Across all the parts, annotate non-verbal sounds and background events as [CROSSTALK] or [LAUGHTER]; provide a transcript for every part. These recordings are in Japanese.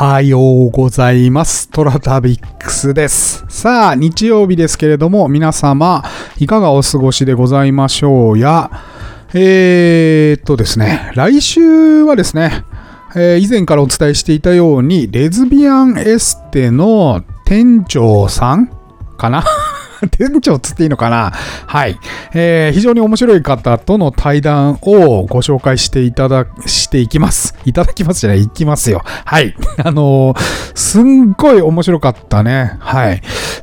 はようございます。トラタビックスです。さあ、日曜日ですけれども、皆様、いかがお過ごしでございましょうや、えー、っとですね、来週はですね、えー以前からお伝えしていたように、レズビアンエステの店長さんかな？[LAUGHS] 店長つっていいのかな？はい、えー非常に面白い方との対談をご紹介していただ、していきます。いただきますじゃない、いきますよ。はい。[LAUGHS] あのーすんごい面白かったね。はい。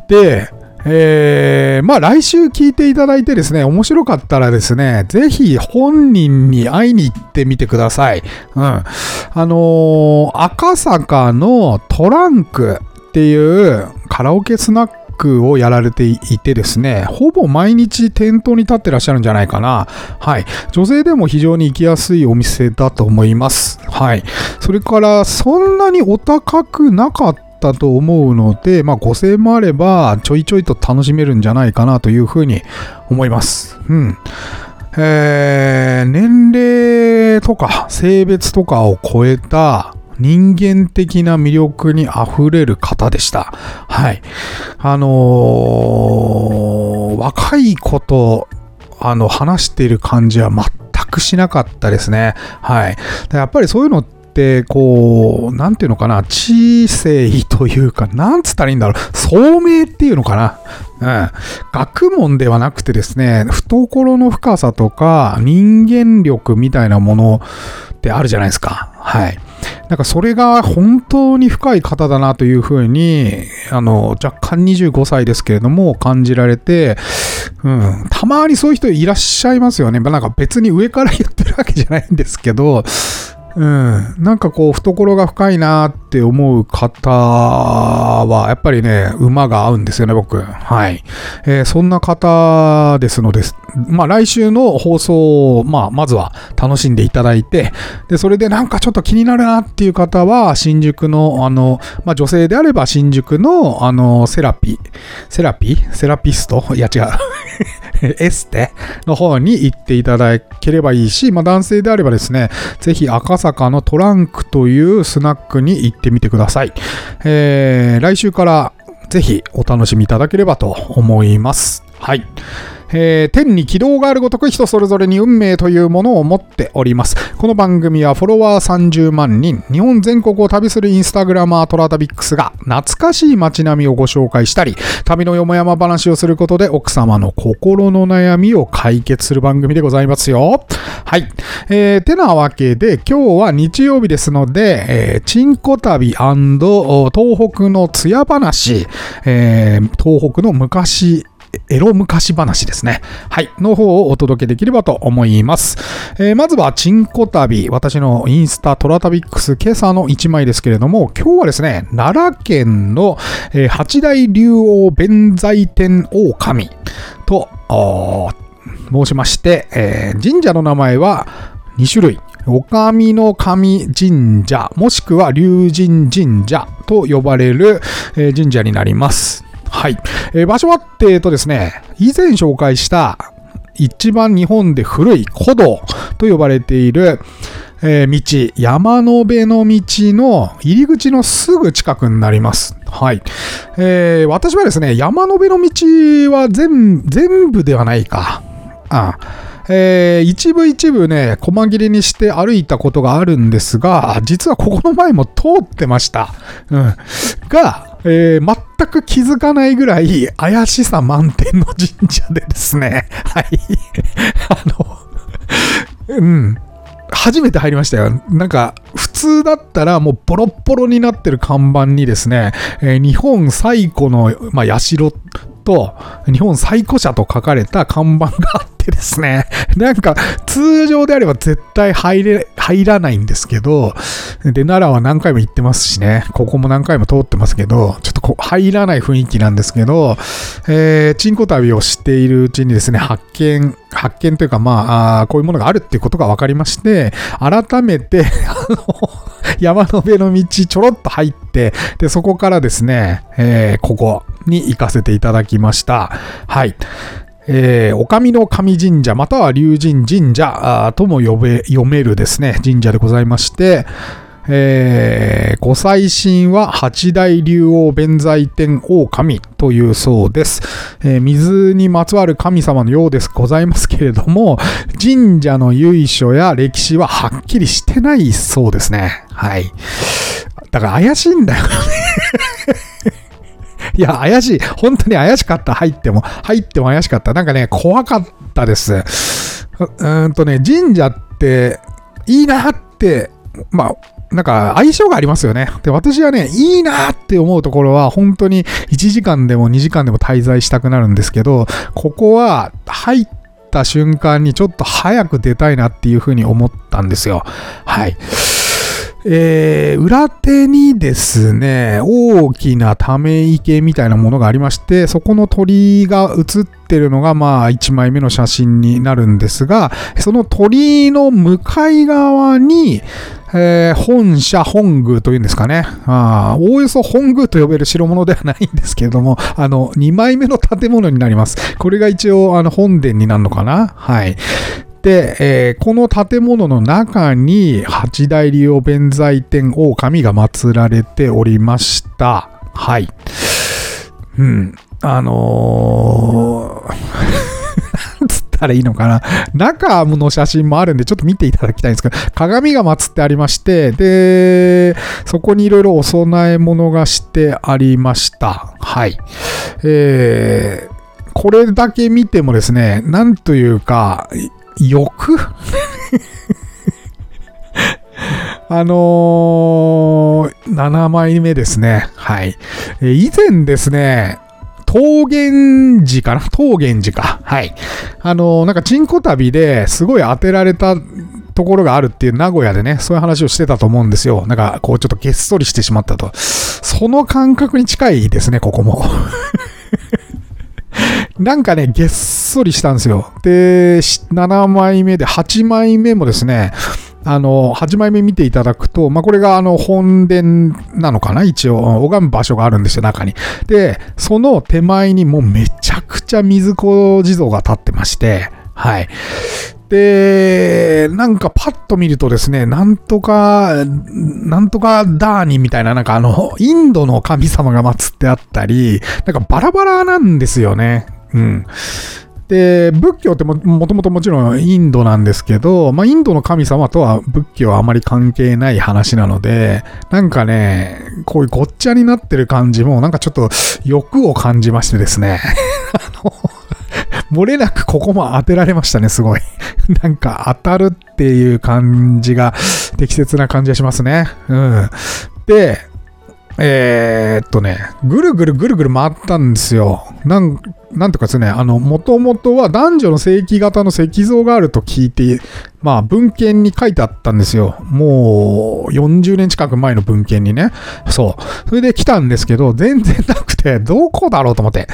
で、えーまあ来週聞いていただいてですね、面白かったらですね、ぜひ本人に会いに行ってみてください。うん。あのー赤坂のトランクっていうカラオケスナックをやられていてですね、ほぼ毎日店頭に立ってらっしゃるんじゃないかな。はい。女性でも非常に行きやすいお店だと思います。はい。それから、そんなにお高くなかったと思うので、まあ、5000円もあれば、ちょいちょいと楽しめるんじゃないかなというふうに思います。うん。えー年齢とか性別とかを超えた人間的な魅力に溢れる方でした。はい。あのー若い子と、あの、話している感じは全くしなかったですね。はい。やっぱりそういうのって、こう、なんていうのかな、知性というか、なんつったらいいんだろう、聡明っていうのかな。うん。学問ではなくてですね、懐の深さとか、人間力みたいなものってあるじゃないですか。はい。なんかそれが本当に深い方だなというふうに、あの、若干25歳ですけれども感じられて、うん、たまにそういう人いらっしゃいますよね。まあなんか別に上から言ってるわけじゃないんですけど、うん、なんかこう懐が深いなって思う方はやっぱりね馬が合うんですよね僕。はい、えーそんな方ですのでまあ来週の放送をまあまずは楽しんでいただいてでそれでなんかちょっと気になるなっていう方は新宿のあのまあ女性であれば新宿のあのセラピーセラピー？セラピスト？いや違う。[LAUGHS] エステの方に行っていただければいいし、まあ、男性であればですね、ぜひ赤坂のトランクというスナックに行ってみてください。えー来週からぜひお楽しみいただければと思います。はい。えー天に軌道があるごとく人それぞれに運命というものを持っております。この番組はフォロワー30万人、日本全国を旅するインスタグラマートラタビックスが懐かしい街並みをご紹介したり、旅のよもやま話をすることで奥様の心の悩みを解決する番組でございますよ。はい。えーてなわけで今日は日曜日ですので、えー、チンコ旅東北の艶話、えー東北の昔、エロ昔話ですね。はい。の方をお届けできればと思います。えーまずは、チンコ旅。私のインスタトラタビックス今朝の1枚ですけれども、今日はですね、奈良県の、えー八大竜王弁財天狼と、申しまして、えー神社の名前は2種類。おかみの神神社、もしくは龍神神社と呼ばれる、神社になります。はい。えー場所はっていうとですね、以前紹介した一番日本で古い古道と呼ばれている、えー道、山の辺の道の入り口のすぐ近くになります。はい。えー私はですね、山の辺の道は全全部ではないか。あえー一部一部ね、細切れにして歩いたことがあるんですが、実はここの前も通ってました。うん。が、えー全く気づかないぐらい怪しさ満点の神社でですね、[LAUGHS] はい。あの、うん。初めて入りましたよ。なんか、普通だったらもうボロッボロになってる看板にですね、えー日本最古の、まあ、社と、日本最古社と書かれた看板があってですね、[LAUGHS] なんか、通常であれば絶対入れ、入らないんですけど、で、奈良は何回も行ってますしね、ここも何回も通ってますけど、ちょっとこう入らない雰囲気なんですけど、えー、チンコ旅をしているうちにですね、発見、発見というか、まあ、あこういうものがあるっていうことが分かりまして、改めて、[LAUGHS] あの、山の辺の道ちょろっと入って、で、そこからですね、えーここ。に行かせていただきました。はい。えー、おかみの神神社、または龍神神社あとも呼べ、読めるですね、神社でございまして、えー、ご祭神は八大竜王弁財天狼というそうです、えー水にまつわる神様のようですございますけれども、神社の由緒や歴史ははっきりしてないそうですね。はい。だから怪しいんだよね。いや、怪しい。本当に怪しかった。入っても。入っても怪しかった。なんかね、怖かったです。うーんとね、神社って、いいなって、まあ、なんか相性がありますよね。で、私はね、いいなって思うところは、本当に1時間でも2時間でも滞在したくなるんですけど、ここは入った瞬間にちょっと早く出たいなっていうふうに思ったんですよ。はい。えー裏手にですね、大きなため池みたいなものがありまして、そこの鳥居が映ってるのが、まあ、1枚目の写真になるんですが、その鳥居の向かい側に、えー本社本宮というんですかね。あおおよそ本宮と呼べる代物ではないんですけれども、あの、2枚目の建物になります。これが一応、あの、本殿になるのかなはい。で、えーこの建物の中に八大竜王弁財天狼が祀られておりました。はい。うん。あのー [LAUGHS] なんつったらいいのかな。中の写真もあるんで、ちょっと見ていただきたいんですけど、鏡が祀ってありまして、で、そこにいろいろお供え物がしてありました。はい。えーこれだけ見てもですね、なんというか、欲？あのー、7枚目ですね。はい。え以前ですね、桃源寺かな？桃源寺か。はい。あのーなんか、チンコ旅ですごい当てられたところがあるっていう名古屋でね、そういう話をしてたと思うんですよ。なんか、こう、ちょっとげっそりしてしまったと。その感覚に近いですね、ここも。なんかね、げっそりしたんですよ。で、7枚目で、8枚目もですね、あの、8枚目見ていただくと、まあ、これがあの、本殿なのかな一応、拝む場所があるんですよ、中に。で、その手前にもうめちゃくちゃ水子地蔵が立ってまして、はい。で、なんかパッと見るとですね、なんとか、なんとかダーニみたいな、なんかあの、インドの神様が祀ってあったり、なんかバラバラなんですよね。うん。で、仏教ってももともともちろんインドなんですけど、まあ、インドの神様とは仏教はあまり関係ない話なので、なんかね、こういうごっちゃになってる感じも、なんかちょっと欲を感じましてですね。[LAUGHS] あの、漏れなくここも当てられましたね、すごい。[LAUGHS] なんか当たるっていう感じが適切な感じがしますね。うん。で、えーっとね、ぐるぐるぐるぐる回ったんですよ。なん、なんとかですね、あの、もともとは男女の正規型の石像があると聞いて、まあ、文献に書いてあったんですよ。もう、40年近く前の文献にね。そう。それで来たんですけど、全然なくて、どこだろうと思って。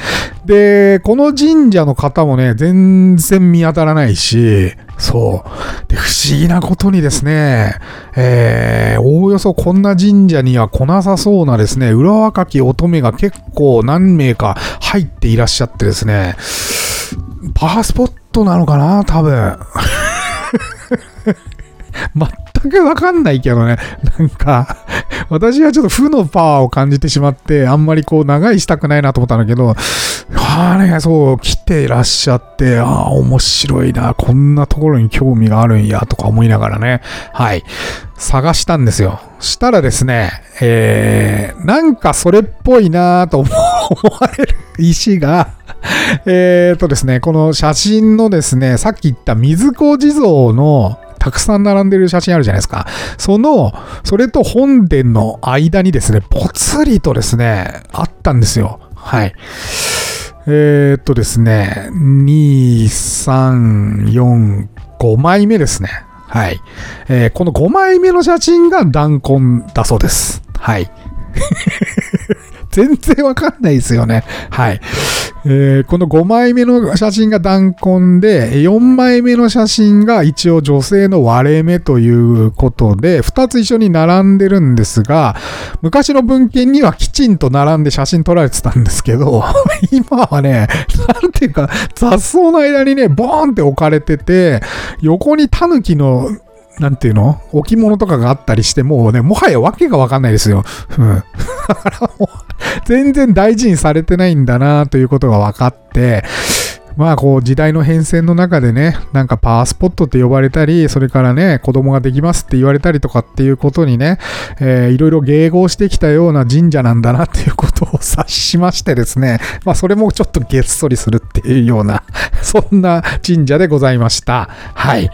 で、この神社の方もね、全然見当たらないし、そう。で、不思議なことにですね、えー、おおよそこんな神社には来なさそうなですね、裏若き乙女が結構何名か入っていらっしゃってですね、パワースポットなのかな多分。[LAUGHS] 全くわかんないけどね。なんか、私はちょっと負のパワーを感じてしまって、あんまりこう長いしたくないなと思ったんだけど、ああね、そう、来ていらっしゃって、ああ、面白いな、こんなところに興味があるんや、とか思いながらね、はい、探したんですよ。したらですね、えー、なんかそれっぽいなと思われる石が、えーとですね、この写真のですね、さっき言った水子地蔵のたくさん並んでる写真あるじゃないですか。その、それと本殿の間にですね、ぽつりとですね、あったんですよ。はい。えー、っとですね、2、3、4、5枚目ですね。はい。えーこの5枚目の写真が弾痕だそうです。はい。[LAUGHS] 全然わかんないですよね。はい。えーこの5枚目の写真が弾痕で、4枚目の写真が一応女性の割れ目ということで、2つ一緒に並んでるんですが、昔の文献にはきちんと並んで写真撮られてたんですけど、[LAUGHS] 今はね、なんていうか、雑草の間にね、ボーンって置かれてて、横にタヌキのなんていうの置物とかがあったりして、もうね、もはや訳がわかんないですよ。うん。[LAUGHS] だからもう、[LAUGHS] 全然大事にされてないんだなということが分かって、まあこう時代の変遷の中でね、なんかパワースポットって呼ばれたり、それからね、子供ができますって言われたりとかっていうことにね、えー、いろいろ迎合してきたような神社なんだなっていうことを察しましてですね、まあそれもちょっとげっそりするっていうような、[LAUGHS] そんな神社でございました。はい。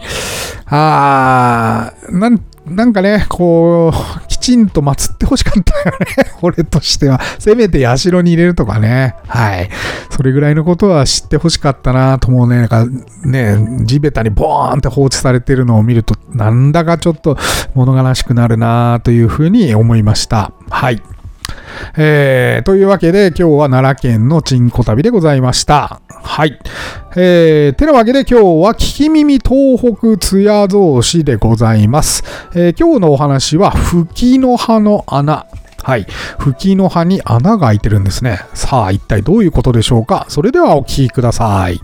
あー、なんなんかね、こう、きちんと祀ってほしかったよね。[LAUGHS] 俺としては。せめて社に入れるとかね。はい。それぐらいのことは知ってほしかったなと思うね。なんかね、地べたにボーンって放置されてるのを見ると、なんだかちょっと物悲しくなるなというふうに思いました。はい。えー、というわけで今日は奈良県のチンコ旅でございました。はい。えー、てなわけで今日は聞き耳東北津屋造詞でございます。えー、今日のお話は吹きの葉の穴。はい。吹きの葉に穴が開いてるんですね。さあ、一体どういうことでしょうか？それではお聞きください。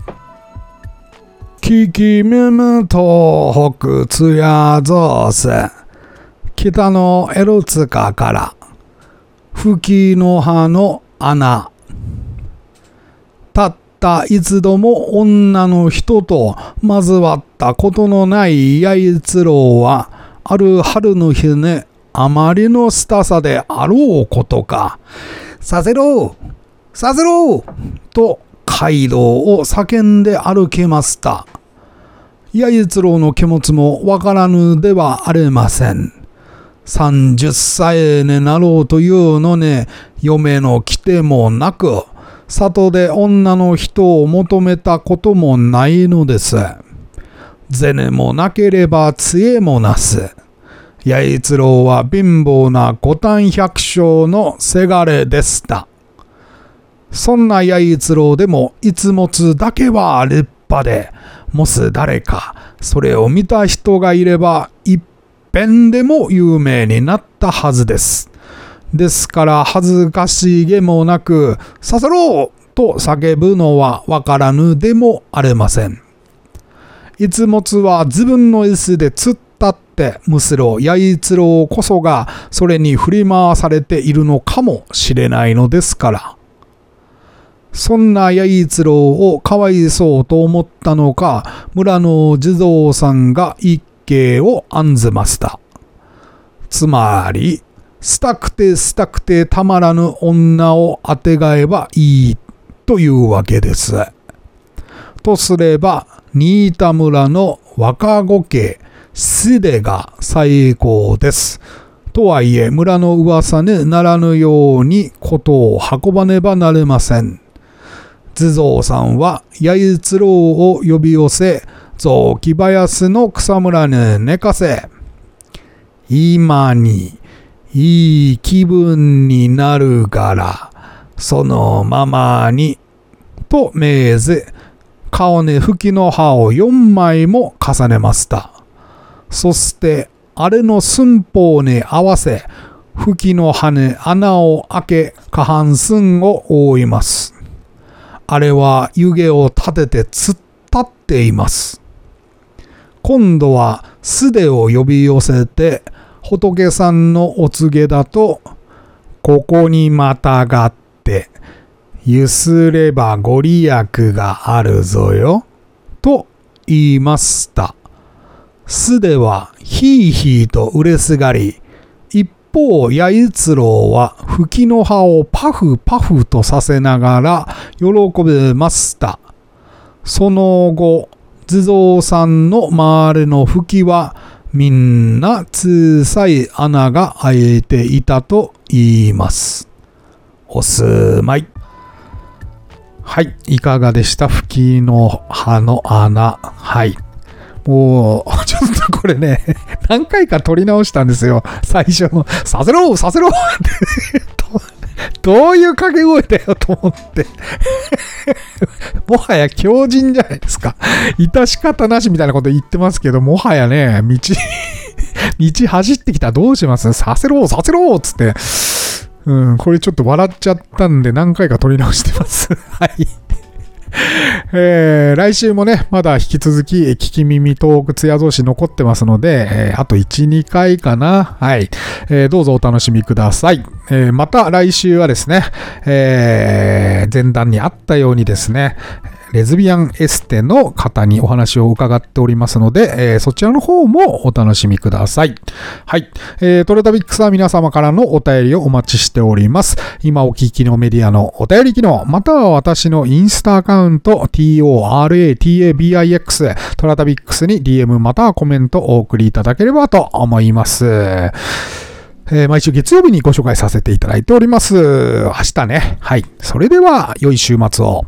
聞き耳東北津屋造詞。北のエロツカから吹きの葉の穴。たったいつも女の人と交わったことのない八一郎は、ある春の日ね、あまりのスタさであろうことか、させろさせろと街道を叫んで歩けました。八一郎の気持ちもわからぬではありません。30歳になろうというのに、嫁の来てもなく、里で女の人を求めたこともないのです。銭もなければ杖もなす。八一郎は貧乏な五反百姓のせがれでした。そんな八一郎でもいつもつだけは立派で、もし誰かそれを見た人がいれば一遍でも有名になったはずです。ですから恥ずかしげもなく、させろと叫ぶのはわからぬでもありません。いつもつは自分の椅子で突っ立って、むしろ八一郎こそがそれに振り回されているのかもしれないのですから。そんな八一郎をかわいそうと思ったのか、村の地蔵さんが一計を案ずました。つまり、したくてしたくてたまらぬ女をあてがえばいいというわけです。とすれば、新田村の若子家、すでが最高です。とはいえ、村の噂にならぬようにことを運ばねばなれません。地蔵さんは八一郎を呼び寄せ、雑木林の草むらに寝かせ、今にいい気分になるから、そのままに、と命ぜ、顔に吹きの葉を4枚も重ねました。そして、あれの寸法に合わせ、吹きの葉に穴を開け、下半身を覆います。あれは湯気を立てて突っ立っています。今度は素手を呼び寄せて、仏さんのお告げだと、ここにまたがって、ゆすればご利益があるぞよ、と言いました。素手はひいひいとうれすがり、一方、八一郎は吹きの葉をパフパフとさせながら喜びました。その後、地蔵さんの周りの吹きはみんな小さい穴が開いていたと言います。おすまい。はい。いかがでした？吹きの葉の穴。はい。もう、ちょっとこれね、[LAUGHS] 何回か撮り直したんですよ。最初の、させろさせろってどういう掛け声だよと思ってもはや狂人じゃないですか。致し方なしみたいなこと言ってますけど、もはやね、道 [LAUGHS] 道走ってきたらどうします？させろさせろつって。うん、これちょっと笑っちゃったんで何回か撮り直してます。はい。[LAUGHS] えー、来週もね、まだ引き続き、聞き耳トークツヤ増し残ってますので、えー、あと1、2回かな。はい。えー、どうぞお楽しみください。え、また来週はですね、え、前段にあったようにですね、レズビアンエステの方にお話を伺っておりますので、えー、そちらの方もお楽しみください。はい。えー、トレタビックスは皆様からのお便りをお待ちしております。今お聞きのメディアのお便り機能、または私のインスタアカウント、toratabix、トラタビックスに DM またはコメントをお送りいただければと思います。えー、毎週月曜日にご紹介させていただいております。明日ね。はい。それでは、良い週末を。